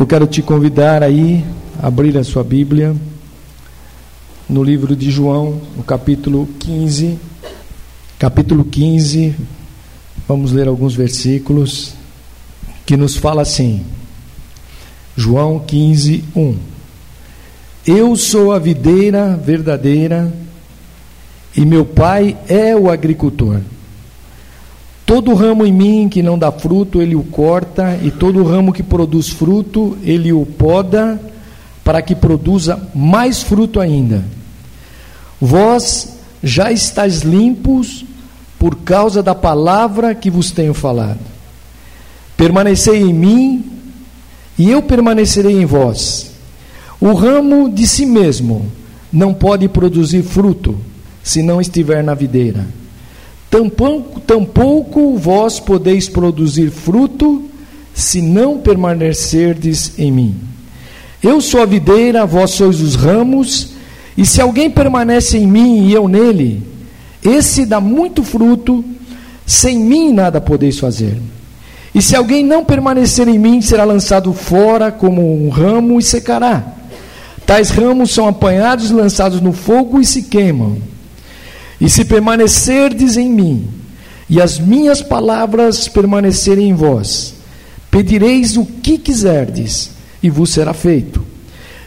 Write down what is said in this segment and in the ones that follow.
Eu quero te convidar aí a abrir a sua Bíblia no livro de João, no capítulo 15. Capítulo 15, vamos ler alguns versículos que nos fala assim. João 15, 1. Eu sou a videira verdadeira e meu pai é o agricultor. Todo ramo em mim que não dá fruto, ele o corta, e todo ramo que produz fruto, ele o poda, para que produza mais fruto ainda. Vós já estáis limpos por causa da palavra que vos tenho falado. Permanecei em mim, e eu permanecerei em vós. O ramo de si mesmo não pode produzir fruto, se não estiver na videira Tampouco, tampouco vós podeis produzir fruto, se não permanecerdes em mim. Eu sou a videira, vós sois os ramos, e se alguém permanece em mim e eu nele, esse dá muito fruto, sem mim nada podeis fazer. E se alguém não permanecer em mim, será lançado fora como um ramo e secará. Tais ramos são apanhados, lançados no fogo e se queimam. E se permanecerdes em mim, e as minhas palavras permanecerem em vós, pedireis o que quiserdes, e vos será feito.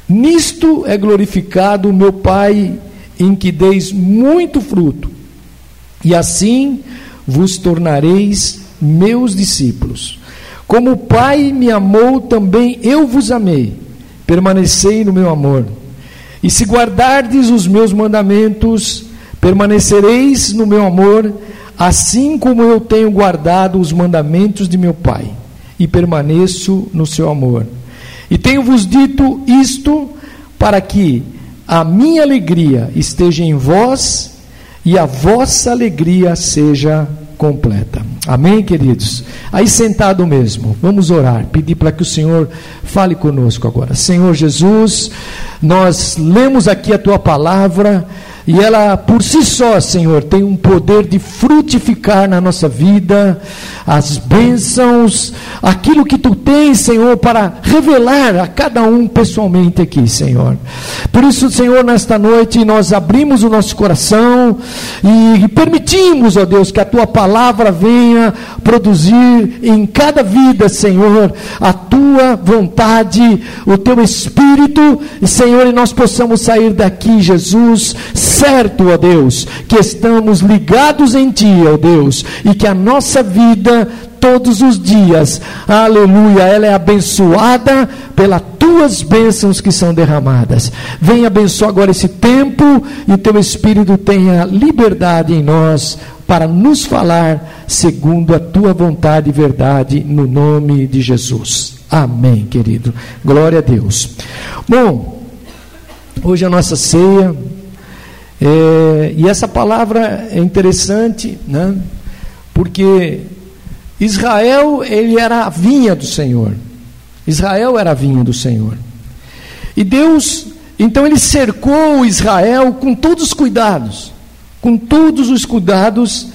Nisto é glorificado o meu Pai, em que deis muito fruto, e assim vos tornareis meus discípulos. Como o Pai me amou, também eu vos amei. Permanecei no meu amor. E se guardardes os meus mandamentos, Permanecereis no meu amor, assim como eu tenho guardado os mandamentos de meu Pai, e permaneço no seu amor. E tenho-vos dito isto para que a minha alegria esteja em vós e a vossa alegria seja completa. Amém, queridos? Aí sentado mesmo, vamos orar, pedir para que o Senhor fale conosco agora. Senhor Jesus, nós lemos aqui a tua palavra e ela por si só, Senhor, tem um poder de frutificar na nossa vida as bênçãos, aquilo que tu tens, Senhor, para revelar a cada um pessoalmente aqui, Senhor. Por isso, Senhor, nesta noite nós abrimos o nosso coração e permitimos, ó Deus, que a tua palavra venha produzir em cada vida, Senhor, a tua vontade, o teu espírito, e Senhor, e nós possamos sair daqui, Jesus, certo, ó Deus, que estamos ligados em Ti, ó Deus, e que a nossa vida todos os dias, aleluia, ela é abençoada pelas tuas bênçãos que são derramadas. Venha abençoar agora esse tempo e teu Espírito tenha liberdade em nós para nos falar segundo a tua vontade e verdade, no nome de Jesus. Amém, querido. Glória a Deus. Bom, hoje é a nossa ceia. É, e essa palavra é interessante, né? Porque Israel ele era a vinha do Senhor. Israel era a vinha do Senhor. E Deus, então ele cercou Israel com todos os cuidados, com todos os cuidados,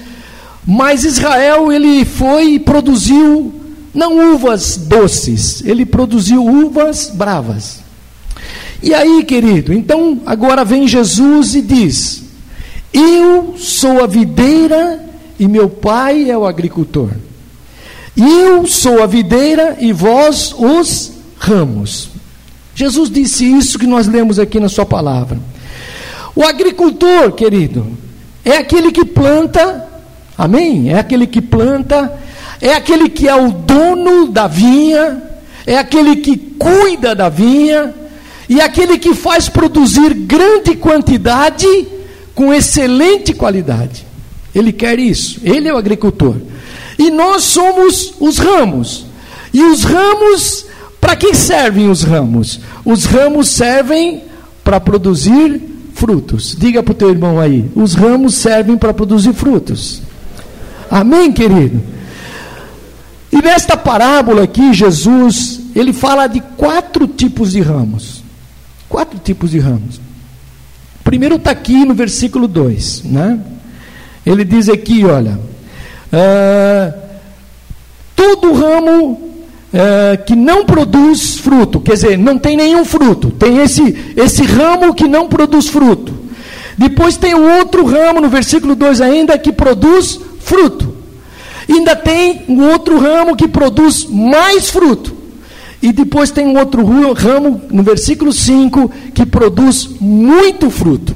mas Israel ele foi e produziu não uvas doces, ele produziu uvas bravas. E aí, querido, então agora vem Jesus e diz: Eu sou a videira e meu pai é o agricultor. Eu sou a videira e vós os ramos. Jesus disse isso que nós lemos aqui na sua palavra. O agricultor, querido, é aquele que planta, amém? É aquele que planta, é aquele que é o dono da vinha, é aquele que cuida da vinha, e aquele que faz produzir grande quantidade com excelente qualidade. Ele quer isso, ele é o agricultor. E nós somos os ramos. E os ramos, para que servem os ramos? Os ramos servem para produzir frutos. Diga para o teu irmão aí: os ramos servem para produzir frutos. Amém, querido? E nesta parábola aqui, Jesus, ele fala de quatro tipos de ramos. Quatro tipos de ramos. Primeiro está aqui no versículo 2, né? Ele diz aqui, olha, uh, todo ramo é, que não produz fruto, quer dizer, não tem nenhum fruto. Tem esse, esse ramo que não produz fruto. Depois tem o outro ramo, no versículo 2 ainda, que produz fruto. Ainda tem um outro ramo que produz mais fruto. E depois tem um outro ramo, no versículo 5, que produz muito fruto.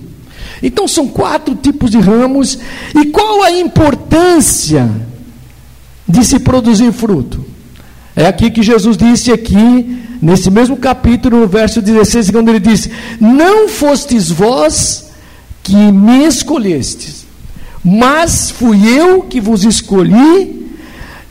Então são quatro tipos de ramos. E qual a importância de se produzir fruto? É aqui que Jesus disse aqui, nesse mesmo capítulo, no verso 16, quando ele disse: Não fostes vós que me escolhestes, mas fui eu que vos escolhi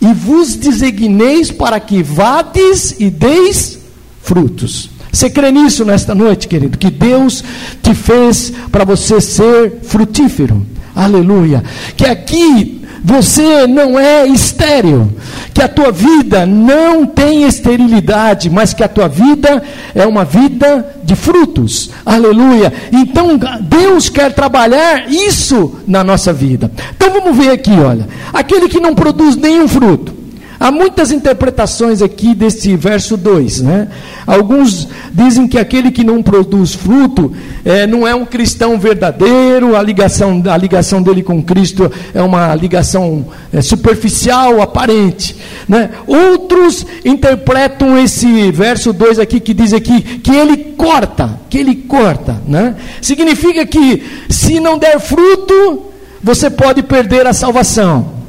e vos designeis para que vades e deis frutos. Você crê nisso nesta noite, querido? Que Deus te fez para você ser frutífero. Aleluia. Que aqui você não é estéril, que a tua vida não tem esterilidade, mas que a tua vida é uma vida de frutos. Aleluia. Então Deus quer trabalhar isso na nossa vida. Então vamos ver aqui, olha. Aquele que não produz nenhum fruto. Há muitas interpretações aqui desse verso 2. Né? Alguns dizem que aquele que não produz fruto é, não é um cristão verdadeiro, a ligação, a ligação dele com Cristo é uma ligação é, superficial, aparente. Né? Outros interpretam esse verso 2 aqui que diz aqui que ele corta, que ele corta. Né? Significa que se não der fruto, você pode perder a salvação.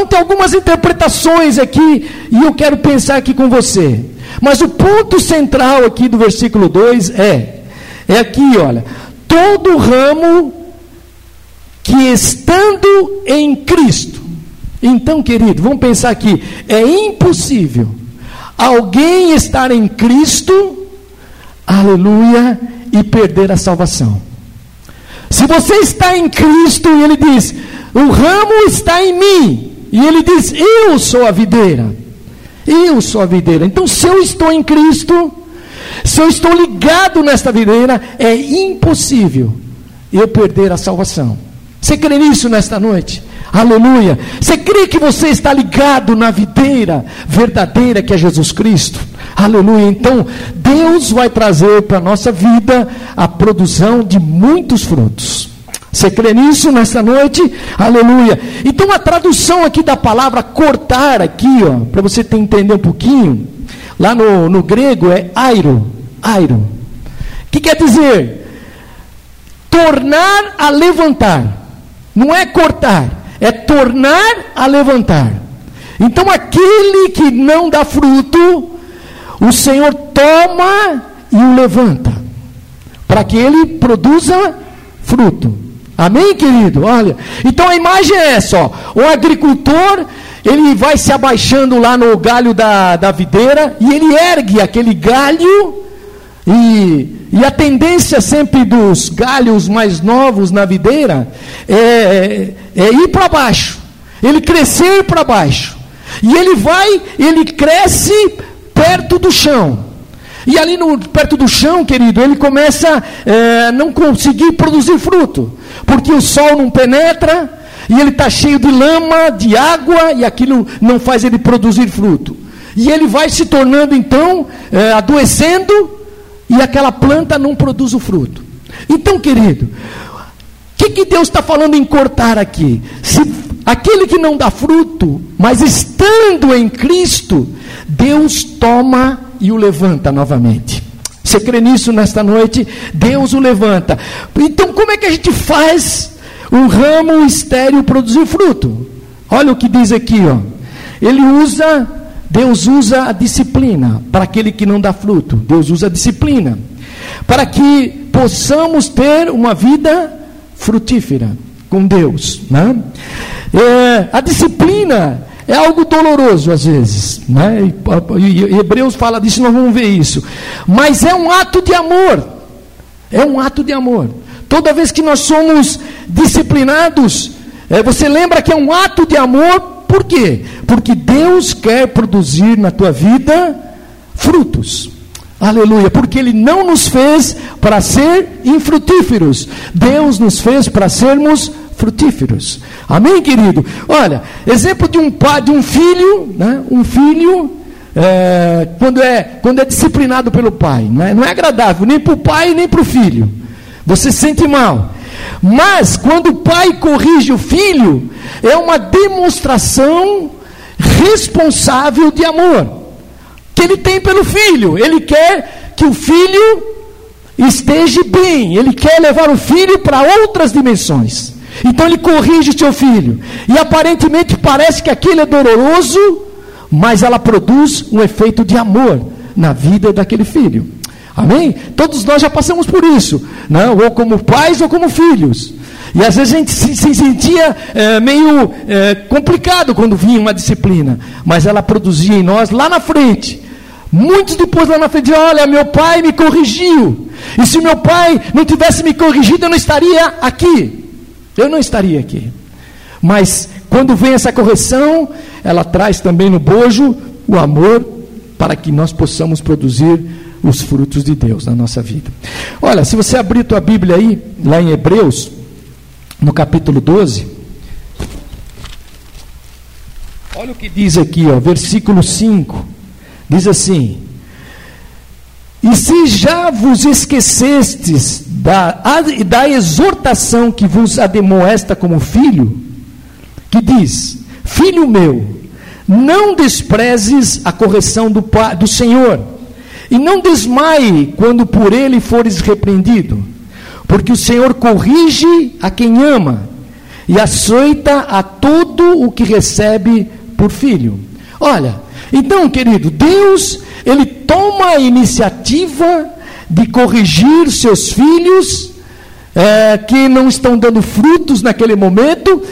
Então tem algumas interpretações aqui e eu quero pensar aqui com você. Mas o ponto central aqui do versículo 2 é é aqui, olha, todo ramo que estando em Cristo. Então, querido, vamos pensar aqui, é impossível alguém estar em Cristo, aleluia, e perder a salvação. Se você está em Cristo, e ele diz: "O ramo está em mim", e ele diz: Eu sou a videira. Eu sou a videira. Então, se eu estou em Cristo, se eu estou ligado nesta videira, é impossível eu perder a salvação. Você crê nisso nesta noite? Aleluia. Você crê que você está ligado na videira verdadeira que é Jesus Cristo? Aleluia. Então, Deus vai trazer para a nossa vida a produção de muitos frutos. Você crê nisso nesta noite? Aleluia. Então a tradução aqui da palavra cortar aqui, ó, para você entender um pouquinho, lá no, no grego é airo, airo. Que quer dizer? Tornar a levantar. Não é cortar, é tornar a levantar. Então aquele que não dá fruto, o Senhor toma e o levanta, para que ele produza fruto. Amém, querido? Olha, então a imagem é essa: ó. o agricultor ele vai se abaixando lá no galho da, da videira e ele ergue aquele galho e, e a tendência sempre dos galhos mais novos na videira é, é, é ir para baixo, ele crescer para baixo e ele vai, ele cresce perto do chão. E ali no, perto do chão, querido, ele começa a é, não conseguir produzir fruto, porque o sol não penetra, e ele está cheio de lama, de água, e aquilo não faz ele produzir fruto. E ele vai se tornando então é, adoecendo, e aquela planta não produz o fruto. Então, querido, o que, que Deus está falando em cortar aqui? Se aquele que não dá fruto, mas estando em Cristo, Deus toma e o levanta novamente. Você crê nisso nesta noite? Deus o levanta. Então, como é que a gente faz um ramo estéreo produzir fruto? Olha o que diz aqui, ó. Ele usa, Deus usa a disciplina para aquele que não dá fruto. Deus usa a disciplina para que possamos ter uma vida frutífera com Deus. Né? É, a disciplina é algo doloroso às vezes, né? E, Hebreus fala disso, nós vamos ver isso. Mas é um ato de amor. É um ato de amor. Toda vez que nós somos disciplinados, é, você lembra que é um ato de amor, por quê? Porque Deus quer produzir na tua vida frutos. Aleluia, porque Ele não nos fez para ser infrutíferos, Deus nos fez para sermos frutíferos. Amém, querido? Olha, exemplo de um pai, de um filho, né? Um filho é, quando, é, quando é disciplinado pelo pai. Não é, não é agradável nem para o pai nem para o filho. Você se sente mal. Mas quando o pai corrige o filho, é uma demonstração responsável de amor que ele tem pelo filho. Ele quer que o filho esteja bem, ele quer levar o filho para outras dimensões. Então ele corrige o seu filho. E aparentemente parece que aquilo é doloroso, mas ela produz um efeito de amor na vida daquele filho. Amém? Todos nós já passamos por isso, não? ou como pais ou como filhos. E às vezes a gente se, se sentia é, meio é, complicado quando vinha uma disciplina, mas ela produzia em nós lá na frente. Muitos depois lá na frente, olha, meu pai me corrigiu. E se meu pai não tivesse me corrigido, eu não estaria aqui. Eu não estaria aqui. Mas quando vem essa correção, ela traz também no bojo o amor para que nós possamos produzir os frutos de Deus na nossa vida. Olha, se você abrir tua Bíblia aí, lá em Hebreus, no capítulo 12, olha o que diz aqui, ó, versículo 5. Diz assim: E se já vos esquecestes da, da exortação que vos ademoesta como filho, que diz: Filho meu, não desprezes a correção do, do Senhor, e não desmaie quando por ele fores repreendido, porque o Senhor corrige a quem ama e açoita a todo o que recebe por filho. Olha, então, querido, Deus, ele toma a iniciativa de corrigir seus filhos é, que não estão dando frutos naquele momento,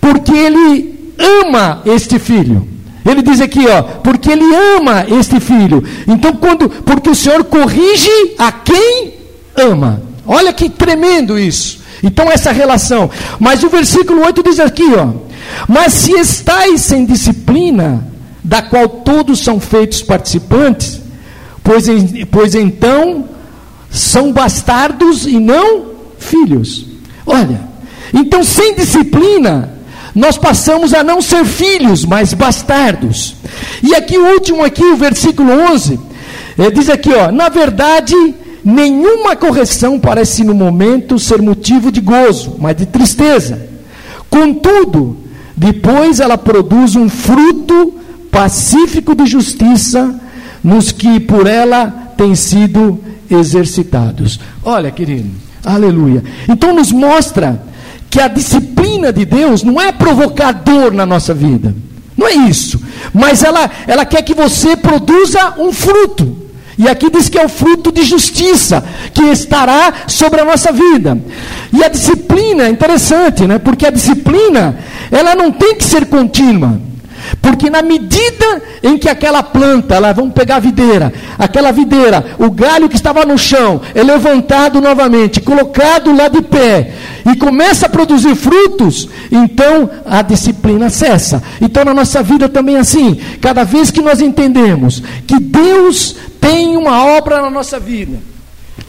porque ele ama este filho. Ele diz aqui, ó, porque ele ama este filho. Então, quando, porque o Senhor corrige a quem ama. Olha que tremendo isso. Então, essa relação. Mas o versículo 8 diz aqui, ó: Mas se estáis sem disciplina, da qual todos são feitos participantes, pois, pois então são bastardos e não filhos. Olha, então sem disciplina, nós passamos a não ser filhos, mas bastardos. E aqui o último aqui, o versículo 11, é, diz aqui, ó, na verdade, nenhuma correção parece no momento ser motivo de gozo, mas de tristeza. Contudo, depois ela produz um fruto pacífico de justiça nos que por ela têm sido exercitados. Olha, querido, aleluia. Então nos mostra que a disciplina de Deus não é provocar dor na nossa vida. Não é isso. Mas ela, ela quer que você produza um fruto. E aqui diz que é o fruto de justiça que estará sobre a nossa vida. E a disciplina é interessante, né? Porque a disciplina, ela não tem que ser contínua. Porque na medida em que aquela planta, lá vamos pegar a videira, aquela videira, o galho que estava no chão, é levantado novamente, colocado lá de pé, e começa a produzir frutos, então a disciplina cessa. Então na nossa vida também é assim, cada vez que nós entendemos que Deus tem uma obra na nossa vida,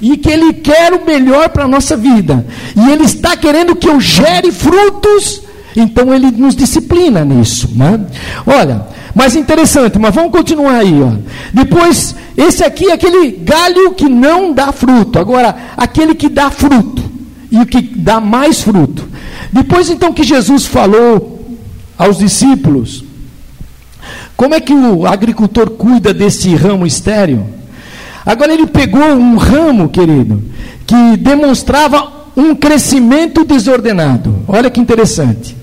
e que Ele quer o melhor para a nossa vida, e Ele está querendo que eu gere frutos, então ele nos disciplina nisso. Né? Olha, mas interessante, mas vamos continuar aí. Ó. Depois, esse aqui é aquele galho que não dá fruto. Agora, aquele que dá fruto e o que dá mais fruto. Depois, então, que Jesus falou aos discípulos, como é que o agricultor cuida desse ramo estéreo? Agora, ele pegou um ramo, querido, que demonstrava um crescimento desordenado. Olha que interessante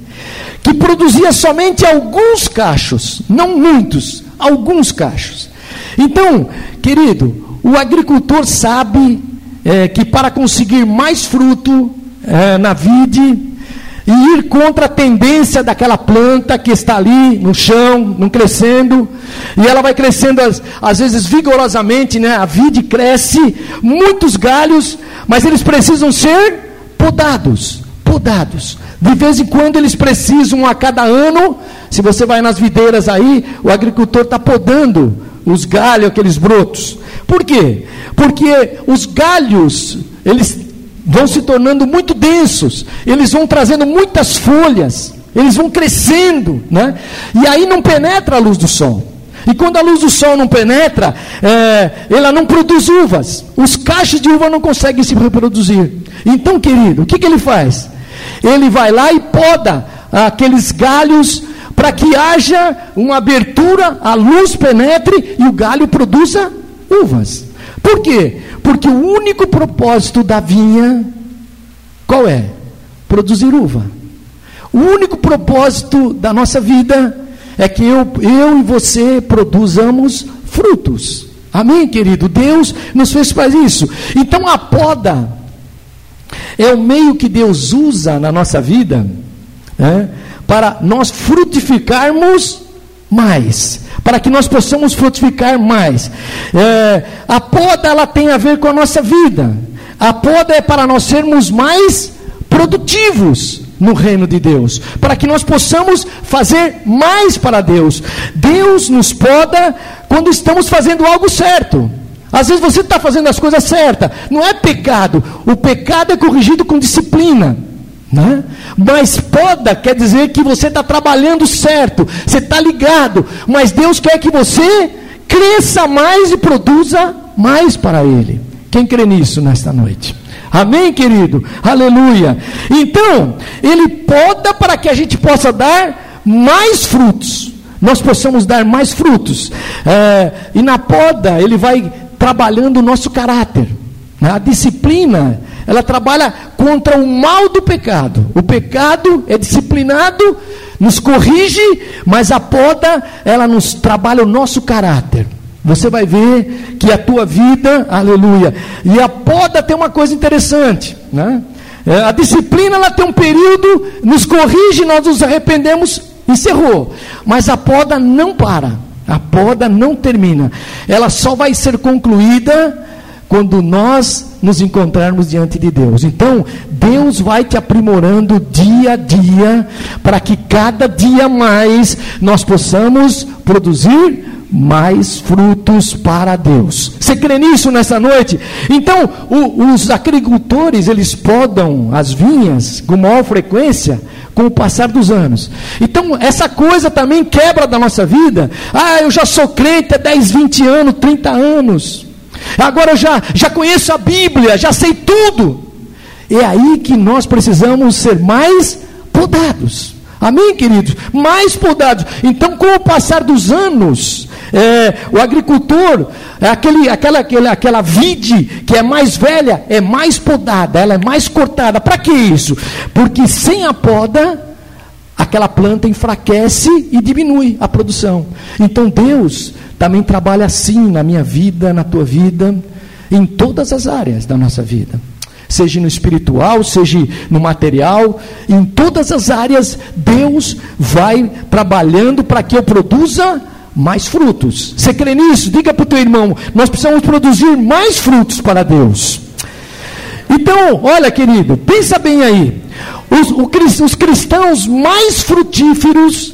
que produzia somente alguns cachos, não muitos, alguns cachos. Então, querido, o agricultor sabe é, que para conseguir mais fruto é, na vide e ir contra a tendência daquela planta que está ali no chão, não crescendo, e ela vai crescendo às, às vezes vigorosamente, né? A vide cresce, muitos galhos, mas eles precisam ser podados, podados. De vez em quando eles precisam, a cada ano, se você vai nas videiras aí, o agricultor está podando os galhos, aqueles brotos. Por quê? Porque os galhos, eles vão se tornando muito densos, eles vão trazendo muitas folhas, eles vão crescendo, né? E aí não penetra a luz do sol. E quando a luz do sol não penetra, é, ela não produz uvas. Os cachos de uva não conseguem se reproduzir. Então, querido, o que, que ele faz? Ele vai lá e poda aqueles galhos para que haja uma abertura, a luz penetre e o galho produza uvas. Por quê? Porque o único propósito da vinha, qual é? Produzir uva. O único propósito da nossa vida é que eu, eu e você produzamos frutos. Amém, querido? Deus nos fez para isso. Então a poda é o meio que Deus usa na nossa vida né, para nós frutificarmos mais, para que nós possamos frutificar mais. É, a poda ela tem a ver com a nossa vida. A poda é para nós sermos mais produtivos no reino de Deus, para que nós possamos fazer mais para Deus. Deus nos poda quando estamos fazendo algo certo. Às vezes você está fazendo as coisas certas, não é pecado. O pecado é corrigido com disciplina. Né? Mas poda quer dizer que você está trabalhando certo, você está ligado, mas Deus quer que você cresça mais e produza mais para Ele. Quem crê nisso nesta noite? Amém, querido? Aleluia. Então, Ele poda para que a gente possa dar mais frutos. Nós possamos dar mais frutos. É, e na poda, Ele vai trabalhando o nosso caráter. A disciplina, ela trabalha contra o mal do pecado. O pecado é disciplinado, nos corrige, mas a poda, ela nos trabalha o nosso caráter. Você vai ver que a tua vida, aleluia. E a poda tem uma coisa interessante, né? É, a disciplina ela tem um período, nos corrige, nós nos arrependemos, encerrou. Mas a poda não para. A poda não termina. Ela só vai ser concluída quando nós nos encontrarmos diante de Deus. Então, Deus vai te aprimorando dia a dia, para que cada dia mais nós possamos produzir mais frutos para Deus. Você crê nisso nessa noite? Então, o, os agricultores, eles podam as vinhas com maior frequência com o passar dos anos. Então, essa coisa também quebra da nossa vida. Ah, eu já sou crente há 10, 20 anos, 30 anos. Agora eu já, já conheço a Bíblia, já sei tudo. É aí que nós precisamos ser mais podados. Amém, queridos? Mais podados. Então, com o passar dos anos, é, o agricultor, é aquele, aquela, aquela, aquela vide que é mais velha, é mais podada, ela é mais cortada. Para que isso? Porque sem a poda, aquela planta enfraquece e diminui a produção. Então Deus também trabalha assim na minha vida, na tua vida, em todas as áreas da nossa vida. Seja no espiritual, seja no material, em todas as áreas, Deus vai trabalhando para que eu produza mais frutos. Você crê nisso? Diga para o teu irmão: nós precisamos produzir mais frutos para Deus. Então, olha, querido, pensa bem aí. Os, os cristãos mais frutíferos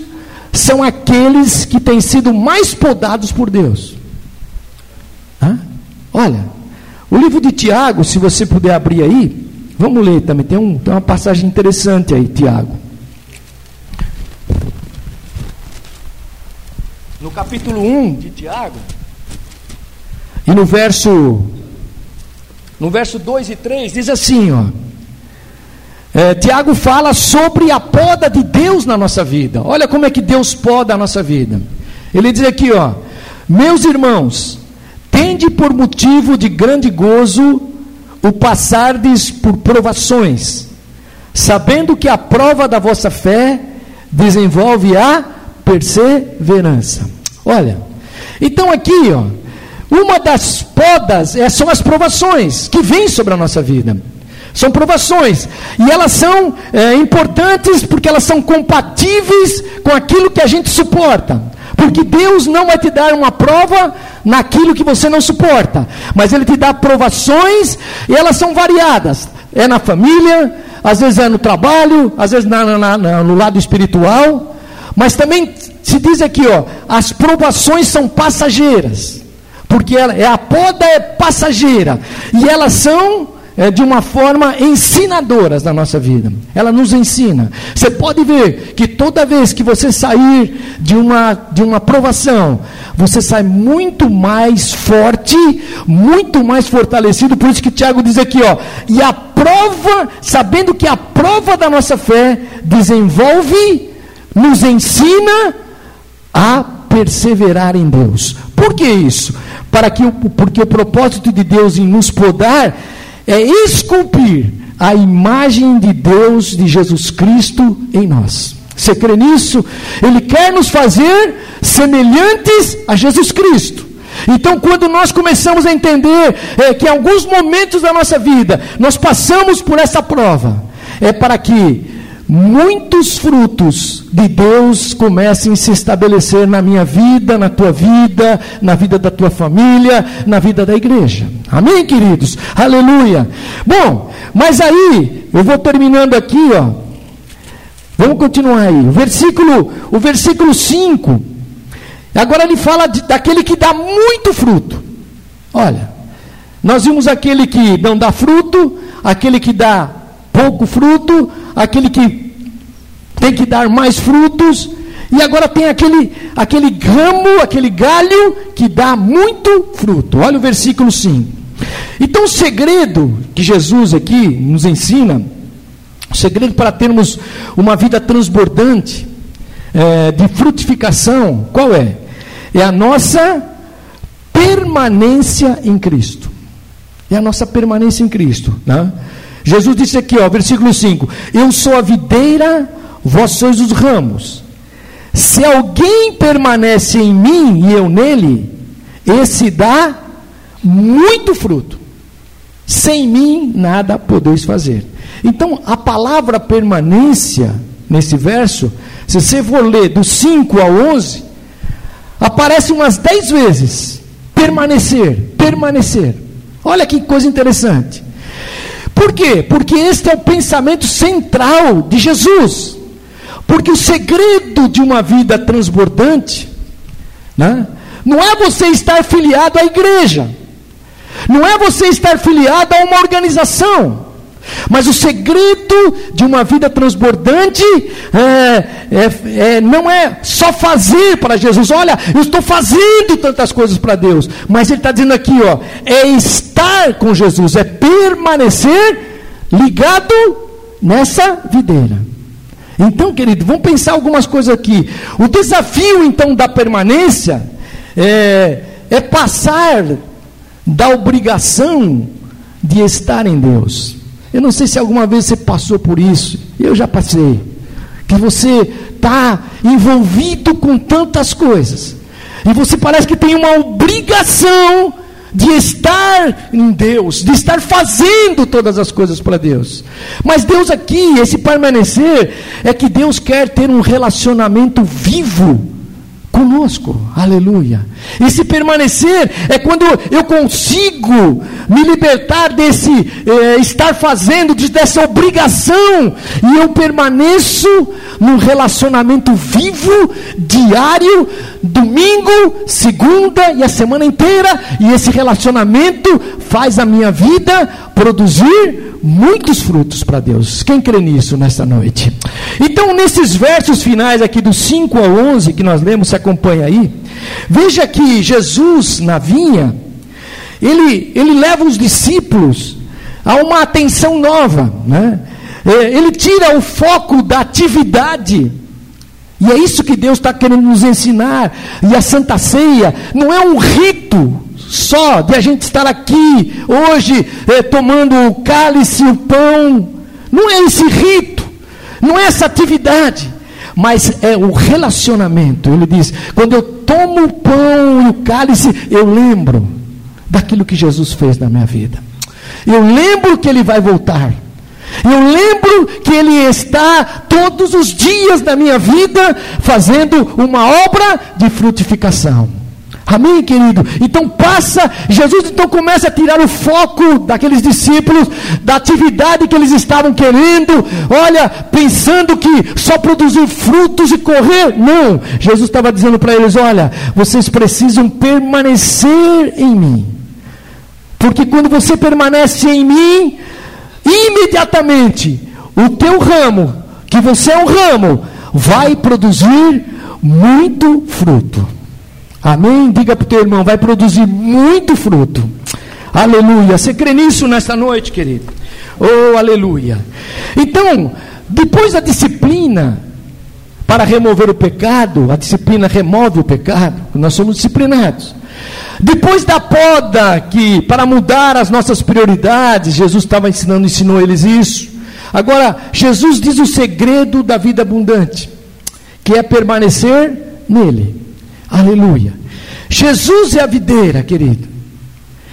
são aqueles que têm sido mais podados por Deus. Hã? Olha, o livro de Tiago, se você puder abrir aí, vamos ler também. Tem, um, tem uma passagem interessante aí, Tiago. No capítulo 1 de Tiago, e no verso no verso 2 e 3 diz assim, ó. É, Tiago fala sobre a poda de Deus na nossa vida. Olha como é que Deus poda a nossa vida. Ele diz aqui, ó: Meus irmãos, tende por motivo de grande gozo o passardes por provações, sabendo que a prova da vossa fé desenvolve a perseverança. Olha, então aqui, ó, uma das podas é, são as provações que vêm sobre a nossa vida. São provações. E elas são é, importantes porque elas são compatíveis com aquilo que a gente suporta. Porque Deus não vai te dar uma prova naquilo que você não suporta. Mas Ele te dá provações e elas são variadas. É na família, às vezes é no trabalho, às vezes na, na, na, no lado espiritual. Mas também se diz aqui, ó, as provações são passageiras porque ela, é, a poda é passageira e elas são é, de uma forma ensinadoras na nossa vida. Ela nos ensina. Você pode ver que toda vez que você sair de uma, de uma provação, você sai muito mais forte, muito mais fortalecido. Por isso que Tiago diz aqui, ó, e a prova, sabendo que a prova da nossa fé desenvolve, nos ensina a perseverar em Deus. Por que isso? Para que, porque o propósito de Deus em nos podar é esculpir a imagem de Deus, de Jesus Cristo em nós. Você crê nisso? Ele quer nos fazer semelhantes a Jesus Cristo. Então, quando nós começamos a entender é, que em alguns momentos da nossa vida nós passamos por essa prova, é para que muitos frutos de Deus comecem a se estabelecer na minha vida, na tua vida, na vida da tua família, na vida da igreja. Amém, queridos? Aleluia. Bom, mas aí, eu vou terminando aqui, ó. Vamos continuar aí. O versículo, o versículo 5. Agora ele fala de, daquele que dá muito fruto. Olha, nós vimos aquele que não dá fruto, aquele que dá pouco fruto, aquele que tem que dar mais frutos, e agora tem aquele, aquele ramo, aquele galho que dá muito fruto. Olha o versículo 5. Então, o segredo que Jesus aqui nos ensina, o segredo para termos uma vida transbordante, é, de frutificação, qual é? É a nossa permanência em Cristo. É a nossa permanência em Cristo. Né? Jesus disse aqui, ó, versículo 5: Eu sou a videira, vós sois os ramos. Se alguém permanece em mim e eu nele, esse dá muito fruto. Sem mim nada podeis fazer. Então, a palavra permanência, nesse verso, se você for ler do 5 ao 11, aparece umas 10 vezes. Permanecer, permanecer. Olha que coisa interessante. Por quê? Porque este é o pensamento central de Jesus. Porque o segredo de uma vida transbordante né, não é você estar filiado à igreja, não é você estar filiado a uma organização. Mas o segredo de uma vida transbordante é, é, é, não é só fazer para Jesus. Olha, eu estou fazendo tantas coisas para Deus. Mas ele está dizendo aqui, ó, é estar com Jesus, é permanecer ligado nessa videira. Então, querido, vamos pensar algumas coisas aqui. O desafio, então, da permanência é, é passar da obrigação de estar em Deus. Eu não sei se alguma vez você passou por isso. Eu já passei. Que você está envolvido com tantas coisas. E você parece que tem uma obrigação de estar em Deus, de estar fazendo todas as coisas para Deus. Mas Deus aqui, esse permanecer, é que Deus quer ter um relacionamento vivo conosco. Aleluia. E se permanecer é quando eu consigo me libertar desse eh, estar fazendo, dessa obrigação, e eu permaneço num relacionamento vivo, diário, domingo, segunda e a semana inteira, e esse relacionamento faz a minha vida produzir muitos frutos para Deus. Quem crê nisso nesta noite? Então, nesses versos finais aqui do 5 ao 11 que nós lemos, se acompanha aí, veja que Jesus na vinha, ele, ele leva os discípulos a uma atenção nova, né? É, ele tira o foco da atividade. E é isso que Deus está querendo nos ensinar. E a Santa Ceia não é um rito só de a gente estar aqui hoje eh, tomando o cálice e o pão. Não é esse rito, não é essa atividade, mas é o relacionamento. Ele diz: quando eu tomo o pão e o cálice, eu lembro daquilo que Jesus fez na minha vida. Eu lembro que ele vai voltar. Eu lembro que Ele está todos os dias da minha vida fazendo uma obra de frutificação. Amém, querido? Então passa, Jesus então começa a tirar o foco daqueles discípulos, da atividade que eles estavam querendo, olha, pensando que só produzir frutos e correr. Não, Jesus estava dizendo para eles: olha, vocês precisam permanecer em mim. Porque quando você permanece em mim, imediatamente o teu ramo, que você é um ramo, vai produzir muito fruto. Amém? Diga para o teu irmão, vai produzir muito fruto. Aleluia. Você crê nisso nesta noite, querido? Oh, aleluia. Então, depois da disciplina, para remover o pecado, a disciplina remove o pecado, nós somos disciplinados. Depois da poda, que para mudar as nossas prioridades, Jesus estava ensinando, ensinou eles isso. Agora, Jesus diz o segredo da vida abundante, que é permanecer nele. Aleluia. Jesus é a videira, querido.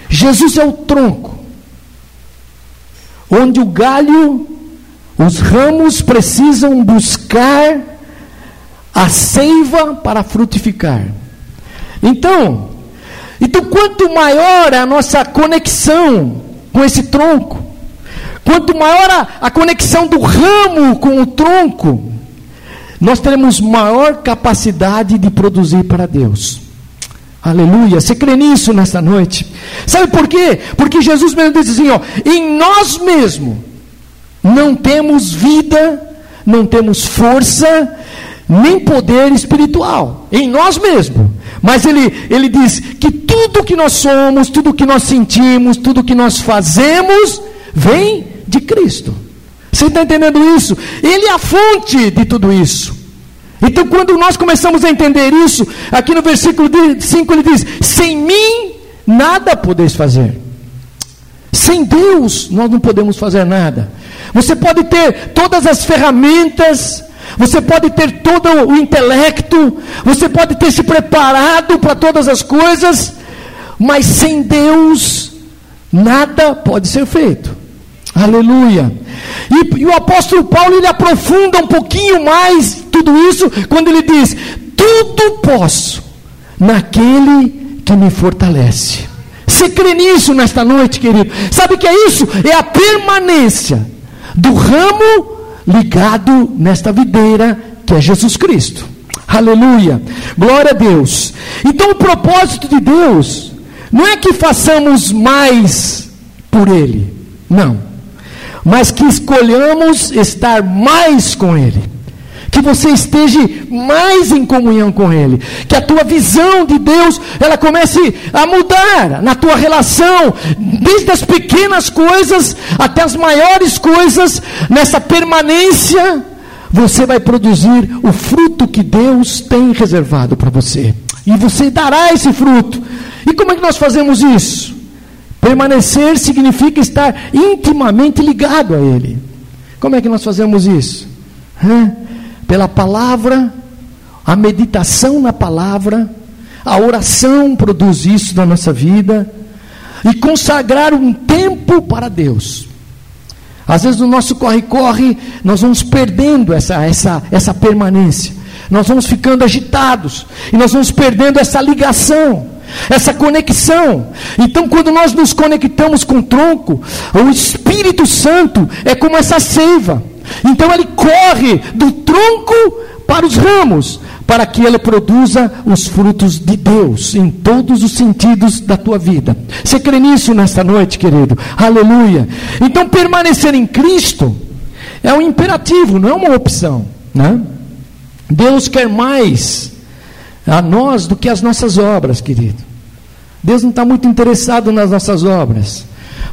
Jesus é o tronco, onde o galho, os ramos precisam buscar a seiva para frutificar. Então, então quanto maior a nossa conexão com esse tronco, quanto maior a, a conexão do ramo com o tronco, nós teremos maior capacidade de produzir para Deus. Aleluia. Você crê nisso nesta noite? Sabe por quê? Porque Jesus mesmo diz assim: ó, em nós mesmos não temos vida, não temos força, nem poder espiritual. Em nós mesmos. Mas ele, ele diz que tudo que nós somos, tudo que nós sentimos, tudo que nós fazemos, vem de Cristo. Você está entendendo isso? Ele é a fonte de tudo isso. Então, quando nós começamos a entender isso, aqui no versículo 5 ele diz: Sem mim nada podeis fazer. Sem Deus nós não podemos fazer nada. Você pode ter todas as ferramentas, você pode ter todo o intelecto, você pode ter se preparado para todas as coisas, mas sem Deus nada pode ser feito. Aleluia. E, e, o apóstolo Paulo ele aprofunda um pouquinho mais tudo isso quando ele diz: Tudo posso naquele que me fortalece. Você crê nisso nesta noite, querido? Sabe o que é isso? É a permanência do ramo ligado nesta videira que é Jesus Cristo. Aleluia. Glória a Deus. Então o propósito de Deus não é que façamos mais por Ele. Não mas que escolhamos estar mais com Ele. Que você esteja mais em comunhão com Ele. Que a tua visão de Deus ela comece a mudar na tua relação, desde as pequenas coisas até as maiores coisas, nessa permanência, você vai produzir o fruto que Deus tem reservado para você. E você dará esse fruto. E como é que nós fazemos isso? Permanecer significa estar intimamente ligado a Ele. Como é que nós fazemos isso? Hã? Pela palavra, a meditação na palavra, a oração produz isso na nossa vida, e consagrar um tempo para Deus. Às vezes no nosso corre-corre, nós vamos perdendo essa, essa, essa permanência, nós vamos ficando agitados, e nós vamos perdendo essa ligação essa conexão. Então, quando nós nos conectamos com o tronco, o Espírito Santo é como essa seiva. Então, ele corre do tronco para os ramos, para que ele produza os frutos de Deus em todos os sentidos da tua vida. Você crê nisso nesta noite, querido? Aleluia. Então, permanecer em Cristo é um imperativo, não é uma opção, né? Deus quer mais a nós do que as nossas obras, querido. Deus não está muito interessado nas nossas obras,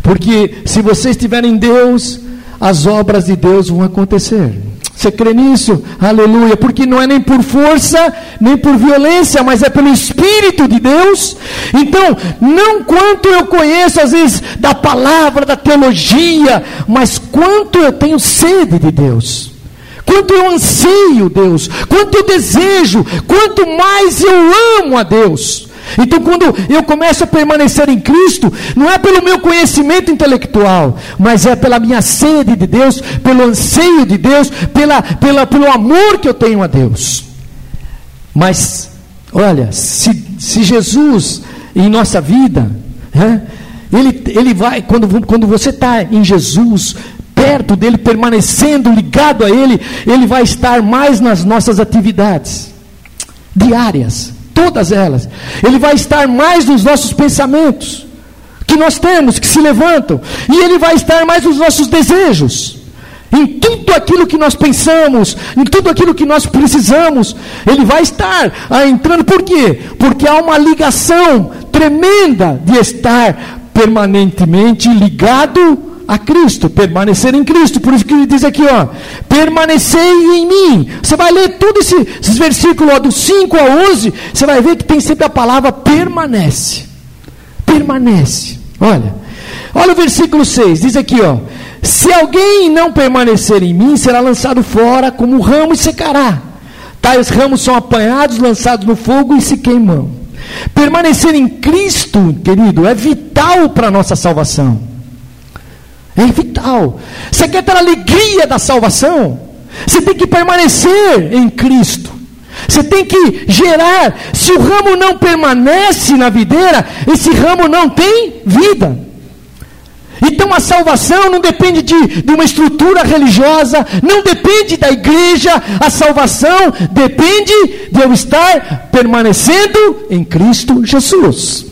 porque se você estiver em Deus, as obras de Deus vão acontecer. Você crê nisso? Aleluia. Porque não é nem por força, nem por violência, mas é pelo Espírito de Deus. Então, não quanto eu conheço, às vezes, da palavra, da teologia, mas quanto eu tenho sede de Deus quanto eu anseio Deus, quanto eu desejo, quanto mais eu amo a Deus. Então, quando eu começo a permanecer em Cristo, não é pelo meu conhecimento intelectual, mas é pela minha sede de Deus, pelo anseio de Deus, pela, pela, pelo amor que eu tenho a Deus. Mas, olha, se, se Jesus em nossa vida, é, ele, ele vai, quando, quando você está em Jesus, perto dele, permanecendo ligado a ele, ele vai estar mais nas nossas atividades diárias, todas elas. Ele vai estar mais nos nossos pensamentos. que nós temos, que se levantam, e Ele vai estar mais nos nossos desejos. Em tudo aquilo que nós pensamos, em tudo aquilo que nós precisamos, Ele vai estar ah, entrando. Por quê? Porque há uma ligação tremenda de estar permanentemente ligado a Cristo, permanecer em Cristo. Por isso que ele diz aqui, ó, permanecei em mim. Você vai ler todos esse, esses versículos, ó, do 5 a 11, você vai ver que tem sempre a palavra permanece. Permanece. Olha, olha o versículo 6, diz aqui, ó, se alguém não permanecer em mim, será lançado fora como ramo e secará. Tais ramos são apanhados, lançados no fogo e se queimam. Permanecer em Cristo, querido, é vital para a nossa salvação. É vital. Você quer ter a alegria da salvação? Você tem que permanecer em Cristo. Você tem que gerar. Se o ramo não permanece na videira, esse ramo não tem vida. Então a salvação não depende de, de uma estrutura religiosa, não depende da igreja, a salvação depende de eu estar permanecendo em Cristo Jesus.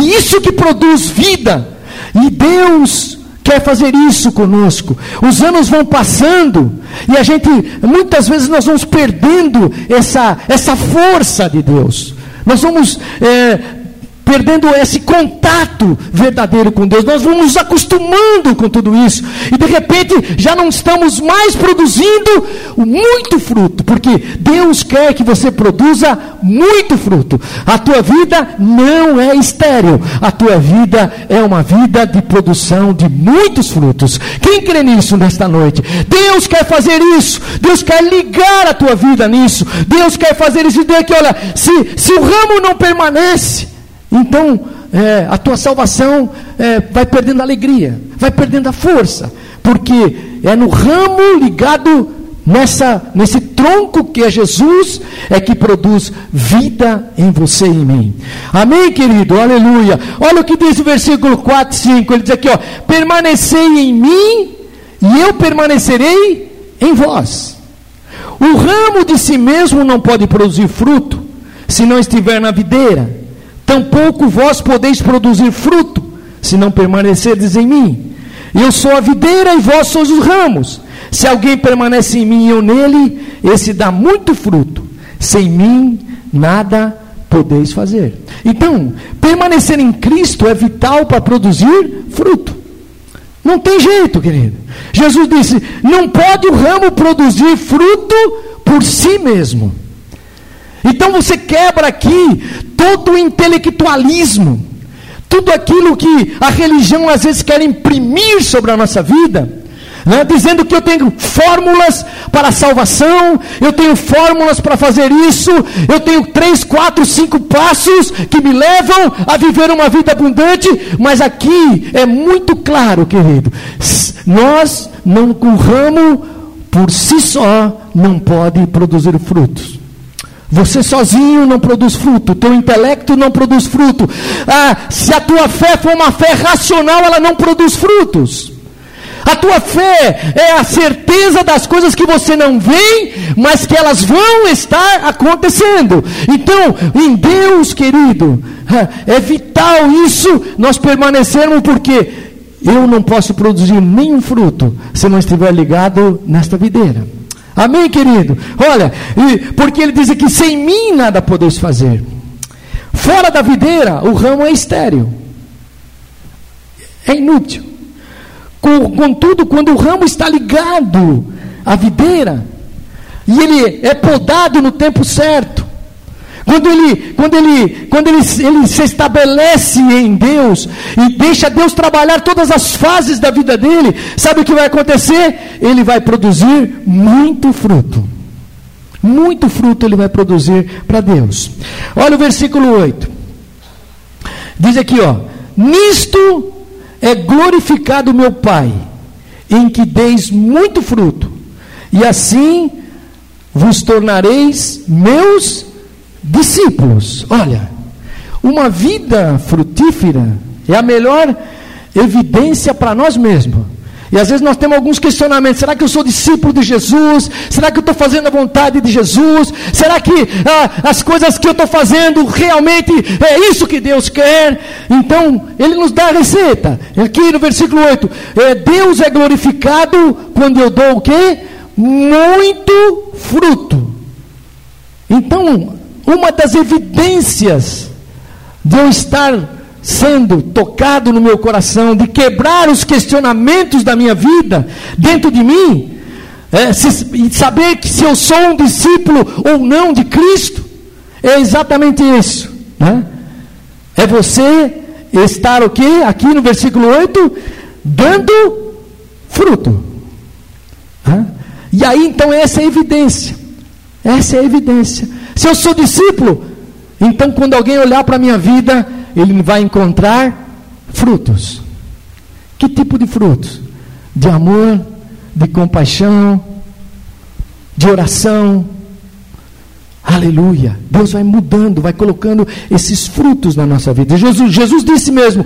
E isso que produz vida. E Deus quer fazer isso conosco. Os anos vão passando e a gente, muitas vezes, nós vamos perdendo essa, essa força de Deus. Nós vamos é, perdendo esse contato verdadeiro com Deus. Nós vamos nos acostumando com tudo isso. E de repente já não estamos mais produzindo muito fruto, porque Deus quer que você produza muito fruto. A tua vida não é estéril. A tua vida é uma vida de produção de muitos frutos. Quem crê nisso nesta noite? Deus quer fazer isso. Deus quer ligar a tua vida nisso. Deus quer fazer isso. E que olha, se, se o ramo não permanece, então, é, a tua salvação é, vai perdendo a alegria, vai perdendo a força, porque é no ramo ligado nessa, nesse tronco que é Jesus, é que produz vida em você e em mim. Amém, querido? Aleluia. Olha o que diz o versículo 4 e 5. Ele diz aqui: ó, permanecei em mim e eu permanecerei em vós. O ramo de si mesmo não pode produzir fruto se não estiver na videira tampouco vós podeis produzir fruto, se não permanecerdes em mim. Eu sou a videira e vós sois os ramos. Se alguém permanece em mim e eu nele, esse dá muito fruto. Sem mim, nada podeis fazer. Então, permanecer em Cristo é vital para produzir fruto. Não tem jeito, querido. Jesus disse: não pode o ramo produzir fruto por si mesmo. Então você quebra aqui todo o intelectualismo, tudo aquilo que a religião às vezes quer imprimir sobre a nossa vida. Né? dizendo que eu tenho fórmulas para a salvação, eu tenho fórmulas para fazer isso, eu tenho três, quatro, cinco passos que me levam a viver uma vida abundante, mas aqui é muito claro, querido, nós não, o ramo por si só não pode produzir frutos. Você sozinho não produz fruto, teu intelecto não produz fruto. Ah, se a tua fé for uma fé racional, ela não produz frutos. A tua fé é a certeza das coisas que você não vê, mas que elas vão estar acontecendo. Então, em Deus, querido, ah, é vital isso nós permanecermos, porque eu não posso produzir nenhum fruto se não estiver ligado nesta videira. Amém, querido? Olha, porque ele diz aqui: sem mim nada podeis fazer. Fora da videira, o ramo é estéril, é inútil. Contudo, quando o ramo está ligado à videira, e ele é podado no tempo certo, quando ele, quando ele, quando ele, ele se estabelece em Deus e deixa Deus trabalhar todas as fases da vida dele, sabe o que vai acontecer? Ele vai produzir muito fruto. Muito fruto ele vai produzir para Deus. Olha o versículo 8. Diz aqui, ó: Nisto é glorificado meu Pai, em que deis muito fruto, e assim vos tornareis meus discípulos. Olha, uma vida frutífera é a melhor evidência para nós mesmos E às vezes nós temos alguns questionamentos: será que eu sou discípulo de Jesus? Será que eu estou fazendo a vontade de Jesus? Será que ah, as coisas que eu estou fazendo realmente é isso que Deus quer? Então, Ele nos dá a receita. Aqui no versículo 8: é, Deus é glorificado quando eu dou o quê? Muito fruto. Então, uma das evidências de eu estar sendo tocado no meu coração, de quebrar os questionamentos da minha vida dentro de mim, é, se, e saber que se eu sou um discípulo ou não de Cristo, é exatamente isso. Né? É você estar o quê? Aqui no versículo 8, dando fruto. Né? E aí então essa é a evidência. Essa é a evidência. Se eu sou discípulo, então quando alguém olhar para a minha vida, ele vai encontrar frutos. Que tipo de frutos? De amor, de compaixão, de oração. Aleluia. Deus vai mudando, vai colocando esses frutos na nossa vida. Jesus, Jesus disse mesmo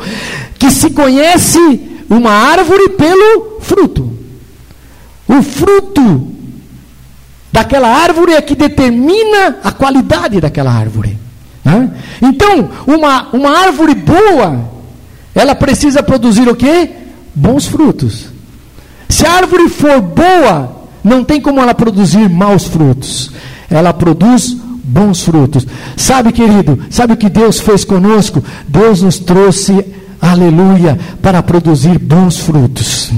que se conhece uma árvore pelo fruto. O fruto daquela árvore é que determina a qualidade daquela árvore. Né? Então, uma, uma árvore boa, ela precisa produzir o quê? Bons frutos. Se a árvore for boa, não tem como ela produzir maus frutos. Ela produz bons frutos. Sabe, querido, sabe o que Deus fez conosco? Deus nos trouxe, aleluia, para produzir bons frutos.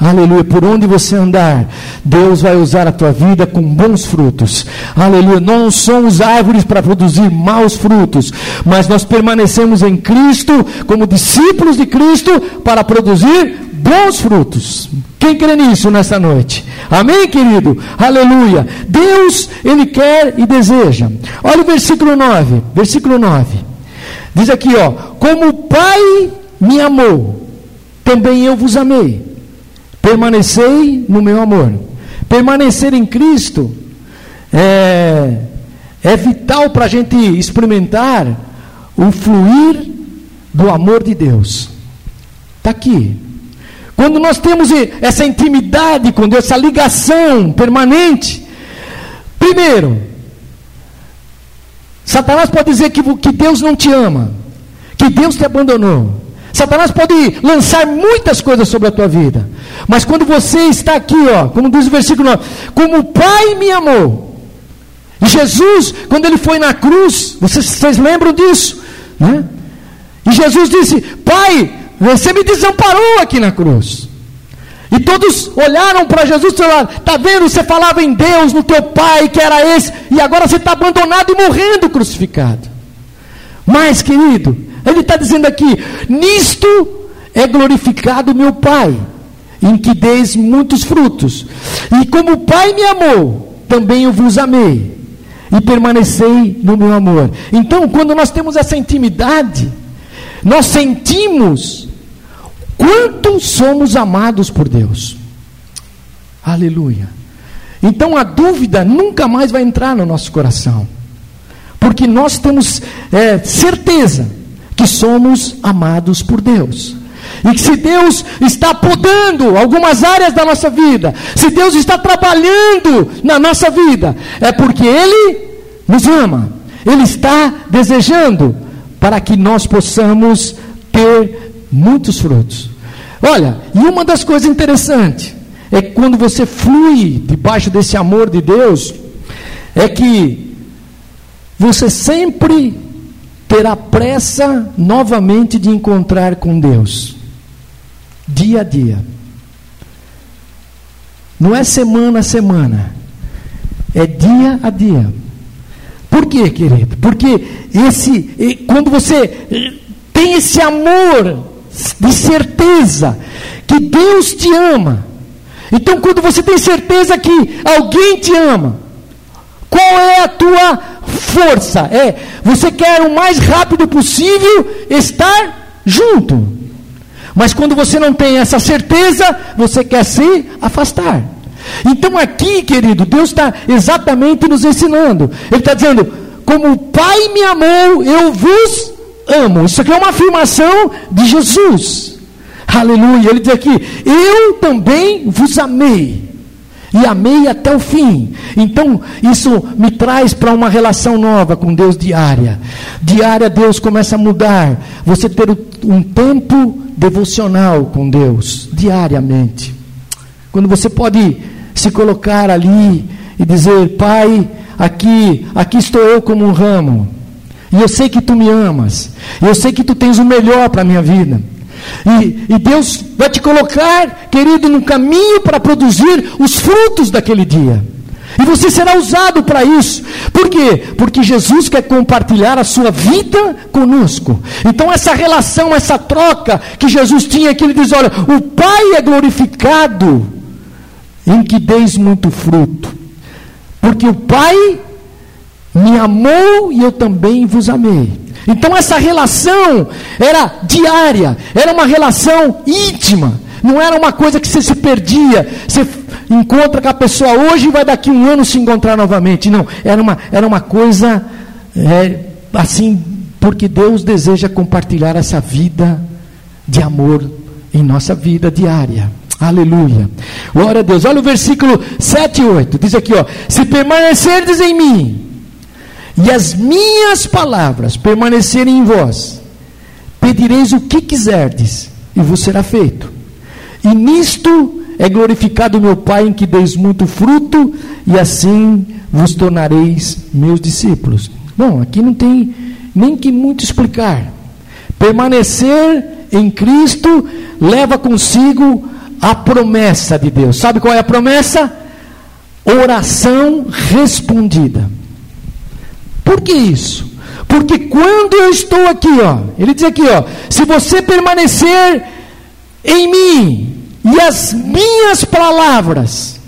Aleluia. Por onde você andar, Deus vai usar a tua vida com bons frutos. Aleluia. Não somos árvores para produzir maus frutos, mas nós permanecemos em Cristo como discípulos de Cristo para produzir bons frutos. Quem crê nisso nessa noite? Amém, querido? Aleluia. Deus, Ele quer e deseja. Olha o versículo 9. Versículo 9. Diz aqui, ó: Como o Pai me amou, também eu vos amei. Permanecei no meu amor. Permanecer em Cristo é, é vital para a gente experimentar o fluir do amor de Deus. Está aqui. Quando nós temos essa intimidade com Deus, essa ligação permanente, primeiro, Satanás pode dizer que, que Deus não te ama, que Deus te abandonou. Satanás pode lançar muitas coisas sobre a tua vida. Mas quando você está aqui, ó, como diz o versículo 9, como o Pai me amou. E Jesus, quando ele foi na cruz, vocês, vocês lembram disso? Né? E Jesus disse: Pai, você me desamparou aqui na cruz. E todos olharam para Jesus e falaram: Está vendo? Você falava em Deus, no teu Pai, que era esse, e agora você está abandonado e morrendo crucificado. Mas, querido, ele está dizendo aqui: nisto é glorificado meu Pai, em que deis muitos frutos. E como o Pai me amou, também eu vos amei, e permanecei no meu amor. Então, quando nós temos essa intimidade, nós sentimos quanto somos amados por Deus. Aleluia. Então a dúvida nunca mais vai entrar no nosso coração, porque nós temos é, certeza que somos amados por Deus. E que se Deus está podando algumas áreas da nossa vida, se Deus está trabalhando na nossa vida, é porque Ele nos ama, Ele está desejando para que nós possamos ter muitos frutos. Olha, e uma das coisas interessantes é que quando você flui debaixo desse amor de Deus, é que você sempre terá pressa novamente de encontrar com Deus, dia a dia. Não é semana a semana, é dia a dia. Por quê, querido? Porque esse, quando você tem esse amor de certeza que Deus te ama, então quando você tem certeza que alguém te ama, qual é a tua força? É, você quer o mais rápido possível estar junto. Mas quando você não tem essa certeza, você quer se afastar. Então aqui, querido, Deus está exatamente nos ensinando. Ele está dizendo: como o Pai me amou, eu vos amo. Isso aqui é uma afirmação de Jesus. Aleluia. Ele diz aqui: Eu também vos amei. E amei até o fim. Então, isso me traz para uma relação nova com Deus diária. Diária, Deus começa a mudar. Você ter um tempo devocional com Deus, diariamente. Quando você pode se colocar ali e dizer: Pai, aqui, aqui estou eu como um ramo. E eu sei que tu me amas. E eu sei que tu tens o melhor para a minha vida. E, e, Deus vai te colocar, querido, no caminho para produzir os frutos daquele dia. E você será usado para isso. Por quê? Porque Jesus quer compartilhar a sua vida conosco. Então, essa relação, essa troca que Jesus tinha aqui, ele diz: Olha, o Pai é glorificado em que deis muito fruto. Porque o Pai me amou e eu também vos amei. Então essa relação era diária, era uma relação íntima, não era uma coisa que você se perdia, você encontra com a pessoa hoje e vai daqui um ano se encontrar novamente. Não, era uma, era uma coisa é, assim, porque Deus deseja compartilhar essa vida de amor em nossa vida diária. Aleluia. Glória a Deus. Olha o versículo 7 e 8. Diz aqui, ó: Se permanecerdes em mim, e as minhas palavras permanecerem em vós, pedireis o que quiserdes, e vos será feito. E nisto é glorificado meu Pai, em que deis muito fruto, e assim vos tornareis meus discípulos. Bom, aqui não tem nem que muito explicar. Permanecer em Cristo leva consigo a promessa de Deus. Sabe qual é a promessa? Oração respondida. Por que isso? Porque quando eu estou aqui, ó, ele diz aqui, ó, se você permanecer em mim e as minhas palavras,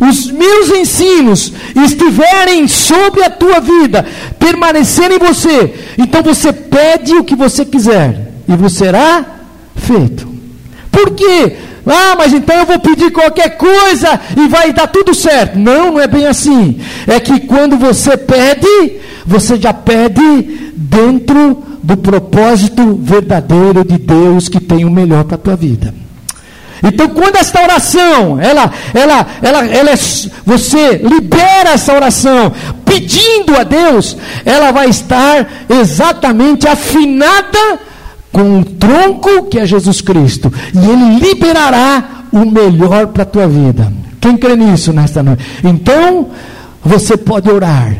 os meus ensinos estiverem sobre a tua vida, permanecerem em você, então você pede o que você quiser e você será feito. Por quê? Ah, mas então eu vou pedir qualquer coisa e vai dar tudo certo. Não, não é bem assim. É que quando você pede, você já pede dentro do propósito verdadeiro de Deus que tem o melhor para a tua vida. Então, quando esta oração, ela, ela, ela, ela é, você libera essa oração pedindo a Deus, ela vai estar exatamente afinada com o tronco que é Jesus Cristo, e Ele liberará o melhor para a tua vida. Quem crê nisso nesta noite? Então, você pode orar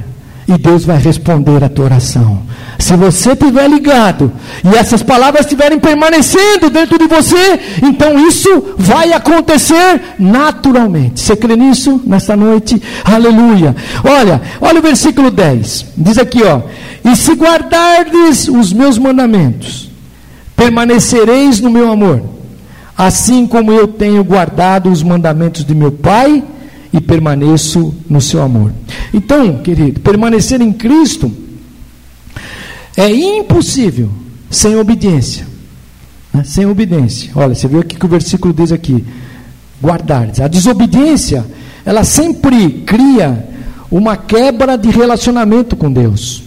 e Deus vai responder a tua oração. Se você estiver ligado e essas palavras estiverem permanecendo dentro de você, então isso vai acontecer naturalmente. Você crê nisso nesta noite? Aleluia. Olha, olha o versículo 10. Diz aqui, ó: "E se guardardes os meus mandamentos, permanecereis no meu amor, assim como eu tenho guardado os mandamentos de meu Pai e permaneço no seu amor. Então, querido, permanecer em Cristo é impossível sem obediência. Né? Sem obediência. Olha, você viu aqui que o versículo diz aqui: guardar. A desobediência, ela sempre cria uma quebra de relacionamento com Deus.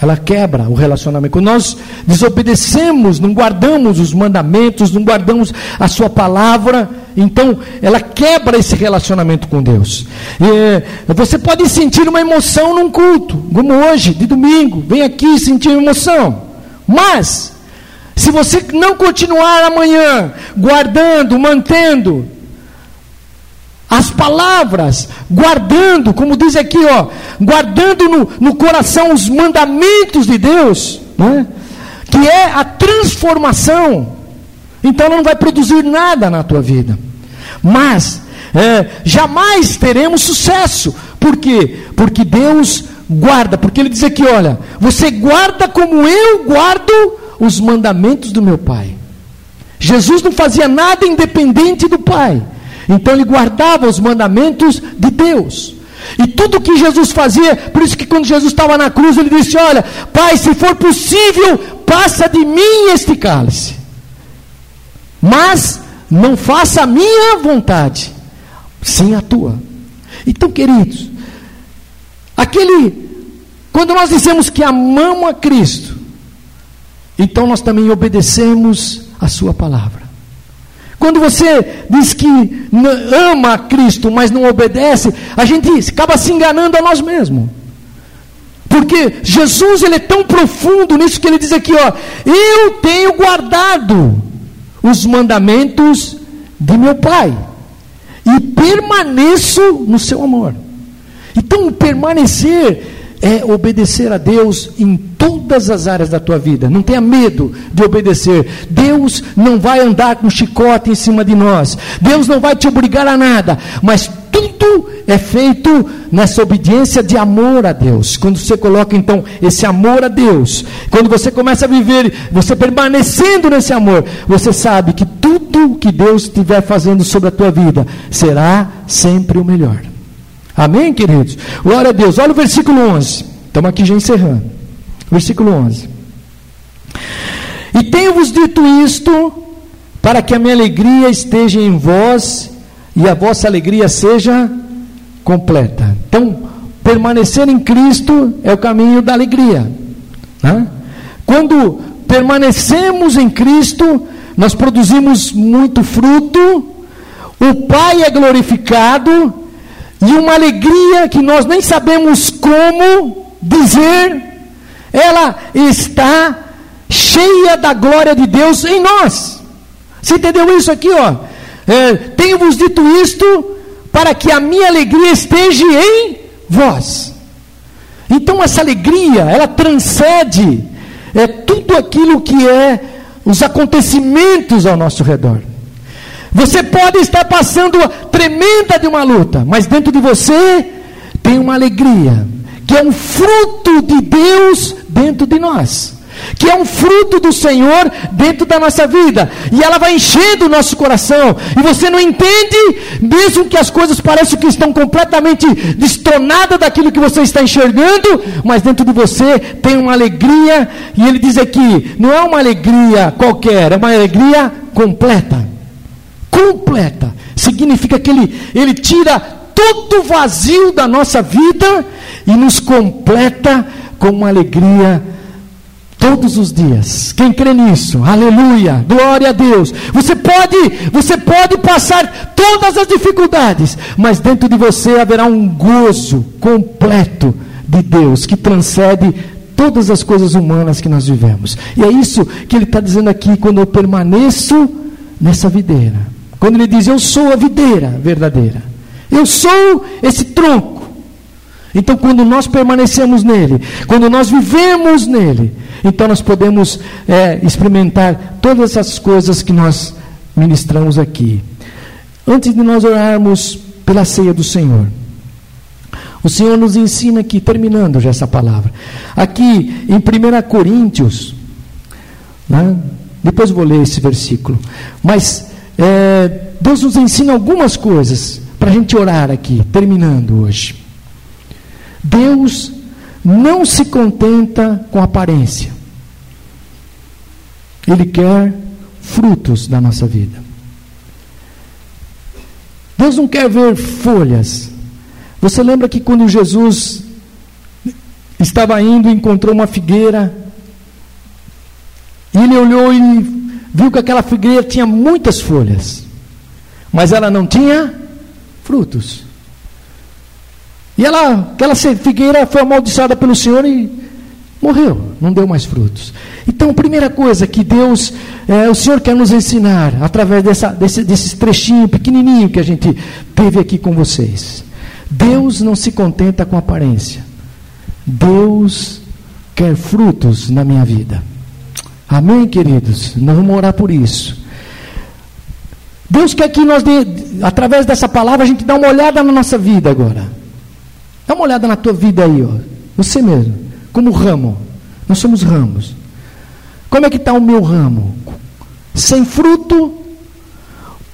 Ela quebra o relacionamento. Quando nós desobedecemos, não guardamos os mandamentos, não guardamos a sua palavra, então ela quebra esse relacionamento com Deus. E, você pode sentir uma emoção num culto, como hoje, de domingo, vem aqui sentir emoção. Mas, se você não continuar amanhã guardando, mantendo, as palavras, guardando, como diz aqui, ó, guardando no, no coração os mandamentos de Deus, né? que é a transformação. Então não vai produzir nada na tua vida. Mas é, jamais teremos sucesso. Por quê? Porque Deus guarda, porque Ele diz aqui: olha, você guarda como eu guardo os mandamentos do meu Pai. Jesus não fazia nada independente do Pai. Então ele guardava os mandamentos de Deus. E tudo que Jesus fazia, por isso que quando Jesus estava na cruz, ele disse: Olha, Pai, se for possível, passa de mim este cálice. Mas não faça a minha vontade, sim a tua. Então, queridos, aquele, quando nós dizemos que amamos a Cristo, então nós também obedecemos a Sua palavra. Quando você diz que ama Cristo, mas não obedece, a gente acaba se enganando a nós mesmos. Porque Jesus ele é tão profundo nisso que ele diz aqui, ó, eu tenho guardado os mandamentos de meu Pai e permaneço no seu amor. Então, permanecer é obedecer a Deus em todas as áreas da tua vida. Não tenha medo de obedecer. Deus não vai andar com chicote em cima de nós. Deus não vai te obrigar a nada. Mas é feito nessa obediência de amor a Deus. Quando você coloca então esse amor a Deus, quando você começa a viver, você permanecendo nesse amor, você sabe que tudo que Deus estiver fazendo sobre a tua vida será sempre o melhor. Amém, queridos? Glória a Deus. Olha o versículo 11. Estamos aqui já encerrando. Versículo 11. E tenho-vos dito isto, para que a minha alegria esteja em vós e a vossa alegria seja completa. Então, permanecer em Cristo é o caminho da alegria. Né? Quando permanecemos em Cristo, nós produzimos muito fruto, o Pai é glorificado e uma alegria que nós nem sabemos como dizer, ela está cheia da glória de Deus em nós. Você entendeu isso aqui, ó? É, Tenho-vos dito isto para que a minha alegria esteja em vós. Então essa alegria, ela transcende é tudo aquilo que é os acontecimentos ao nosso redor. Você pode estar passando tremenda de uma luta, mas dentro de você tem uma alegria, que é um fruto de Deus dentro de nós. Que é um fruto do Senhor dentro da nossa vida, e ela vai enchendo o nosso coração, e você não entende, mesmo que as coisas pareçam que estão completamente destonadas daquilo que você está enxergando, mas dentro de você tem uma alegria, e ele diz aqui: não é uma alegria qualquer, é uma alegria completa. Completa. Significa que ele, ele tira todo o vazio da nossa vida e nos completa com uma alegria todos os dias. Quem crê nisso? Aleluia. Glória a Deus. Você pode, você pode passar todas as dificuldades, mas dentro de você haverá um gozo completo de Deus que transcende todas as coisas humanas que nós vivemos. E é isso que ele está dizendo aqui quando eu permaneço nessa videira. Quando ele diz: Eu sou a videira verdadeira, eu sou esse tronco. Então, quando nós permanecemos nele, quando nós vivemos nele, então nós podemos é, experimentar todas essas coisas que nós ministramos aqui. Antes de nós orarmos pela ceia do Senhor, o Senhor nos ensina aqui, terminando já essa palavra, aqui em 1 Coríntios, né? depois vou ler esse versículo, mas é, Deus nos ensina algumas coisas para a gente orar aqui, terminando hoje. Deus não se contenta com aparência, Ele quer frutos da nossa vida. Deus não quer ver folhas. Você lembra que quando Jesus estava indo, encontrou uma figueira, e ele olhou e viu que aquela figueira tinha muitas folhas, mas ela não tinha frutos. E ela, aquela figueira foi amaldiçoada pelo Senhor e morreu, não deu mais frutos. Então, primeira coisa que Deus, é, o Senhor quer nos ensinar, através dessa, desse, desses trechinhos pequenininho que a gente teve aqui com vocês. Deus não se contenta com aparência. Deus quer frutos na minha vida. Amém, queridos? Nós vamos orar por isso. Deus quer que nós, de, através dessa palavra, a gente dê uma olhada na nossa vida agora. Dá uma olhada na tua vida aí, ó. Você mesmo, como ramo. Nós somos ramos. Como é que está o meu ramo? Sem fruto,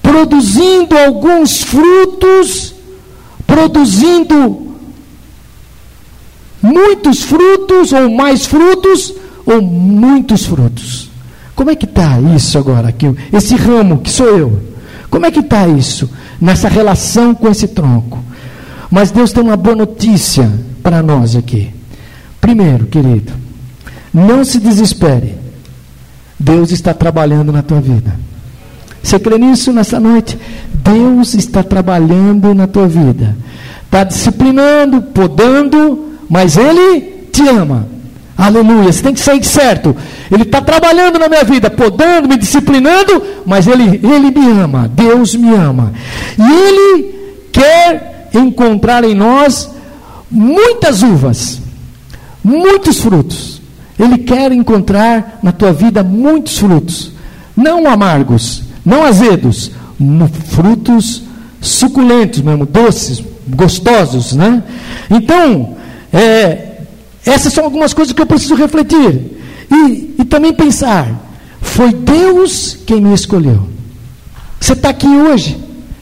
produzindo alguns frutos, produzindo muitos frutos ou mais frutos, ou muitos frutos. Como é que está isso agora? Aqui, esse ramo que sou eu. Como é que está isso nessa relação com esse tronco? Mas Deus tem uma boa notícia para nós aqui. Primeiro, querido, não se desespere. Deus está trabalhando na tua vida. Você crê nisso nessa noite? Deus está trabalhando na tua vida, está disciplinando, podando, mas Ele te ama. Aleluia, você tem que sair certo. Ele está trabalhando na minha vida, podando, me disciplinando, mas ele, ele me ama, Deus me ama. E Ele quer encontrar em nós muitas uvas, muitos frutos. Ele quer encontrar na tua vida muitos frutos, não amargos, não azedos, frutos suculentos mesmo, doces, gostosos, né? Então, é, essas são algumas coisas que eu preciso refletir e, e também pensar. Foi Deus quem me escolheu. Você está aqui hoje.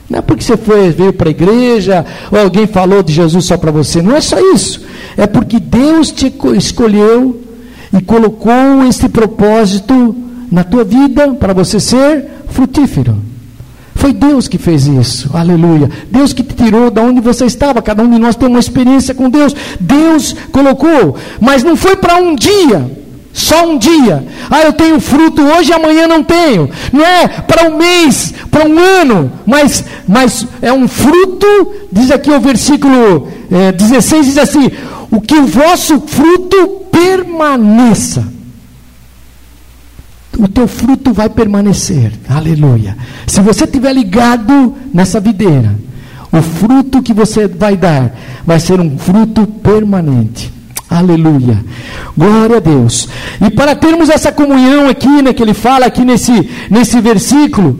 Não é porque você foi, veio para a igreja, ou alguém falou de Jesus só para você. Não é só isso. É porque Deus te escolheu e colocou esse propósito na tua vida para você ser frutífero. Foi Deus que fez isso, aleluia. Deus que te tirou da onde você estava. Cada um de nós tem uma experiência com Deus. Deus colocou, mas não foi para um dia. Só um dia. Ah, eu tenho fruto hoje e amanhã não tenho. Não é para um mês, para um ano, mas, mas é um fruto, diz aqui o versículo é, 16, diz assim: o que o vosso fruto permaneça o teu fruto vai permanecer. Aleluia. Se você estiver ligado nessa videira, o fruto que você vai dar vai ser um fruto permanente. Aleluia. Glória a Deus. E para termos essa comunhão aqui, né, que ele fala aqui nesse, nesse versículo,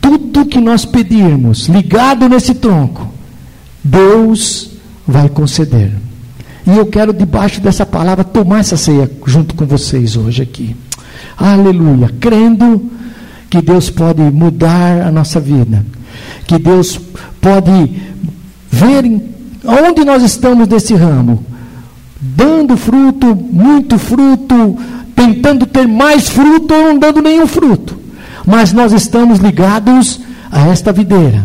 tudo que nós pedirmos, ligado nesse tronco, Deus vai conceder. E eu quero, debaixo dessa palavra, tomar essa ceia junto com vocês hoje aqui. Aleluia. Crendo que Deus pode mudar a nossa vida. Que Deus pode ver onde nós estamos nesse ramo. Dando fruto, muito fruto, tentando ter mais fruto ou não dando nenhum fruto. Mas nós estamos ligados a esta videira.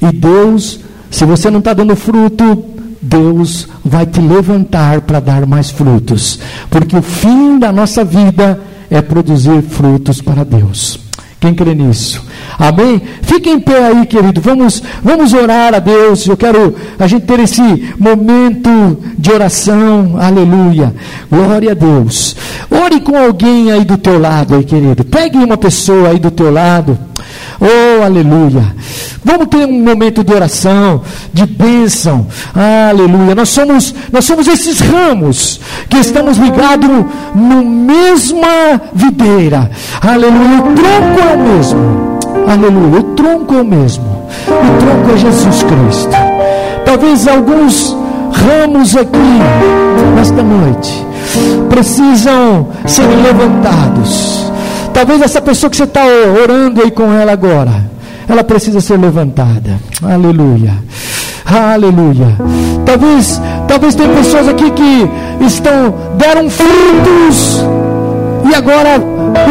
E Deus, se você não está dando fruto, Deus vai te levantar para dar mais frutos. Porque o fim da nossa vida é produzir frutos para Deus. Quem crê nisso? Amém? Fique em pé aí, querido. Vamos, vamos orar a Deus. Eu quero a gente ter esse momento de oração. Aleluia. Glória a Deus. Ore com alguém aí do teu lado, aí, querido. Pegue uma pessoa aí do teu lado. Oh, aleluia. Vamos ter um momento de oração, de bênção. Aleluia. Nós somos, nós somos esses ramos que estamos ligados no mesma videira. Aleluia. O tronco é o mesmo. Aleluia. O tronco é o mesmo. O tronco é Jesus Cristo. Talvez alguns ramos aqui nesta noite precisam ser levantados Talvez essa pessoa que você está orando aí com ela agora, ela precisa ser levantada. Aleluia. Aleluia. Talvez, talvez tem pessoas aqui que estão deram frutos e agora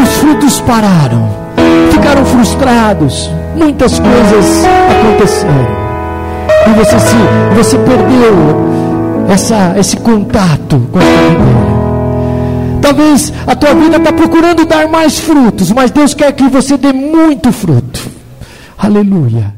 os frutos pararam. Ficaram frustrados. Muitas coisas aconteceram. E você se você perdeu essa esse contato com a vida. Talvez a tua vida está procurando dar mais frutos, mas Deus quer que você dê muito fruto. Aleluia.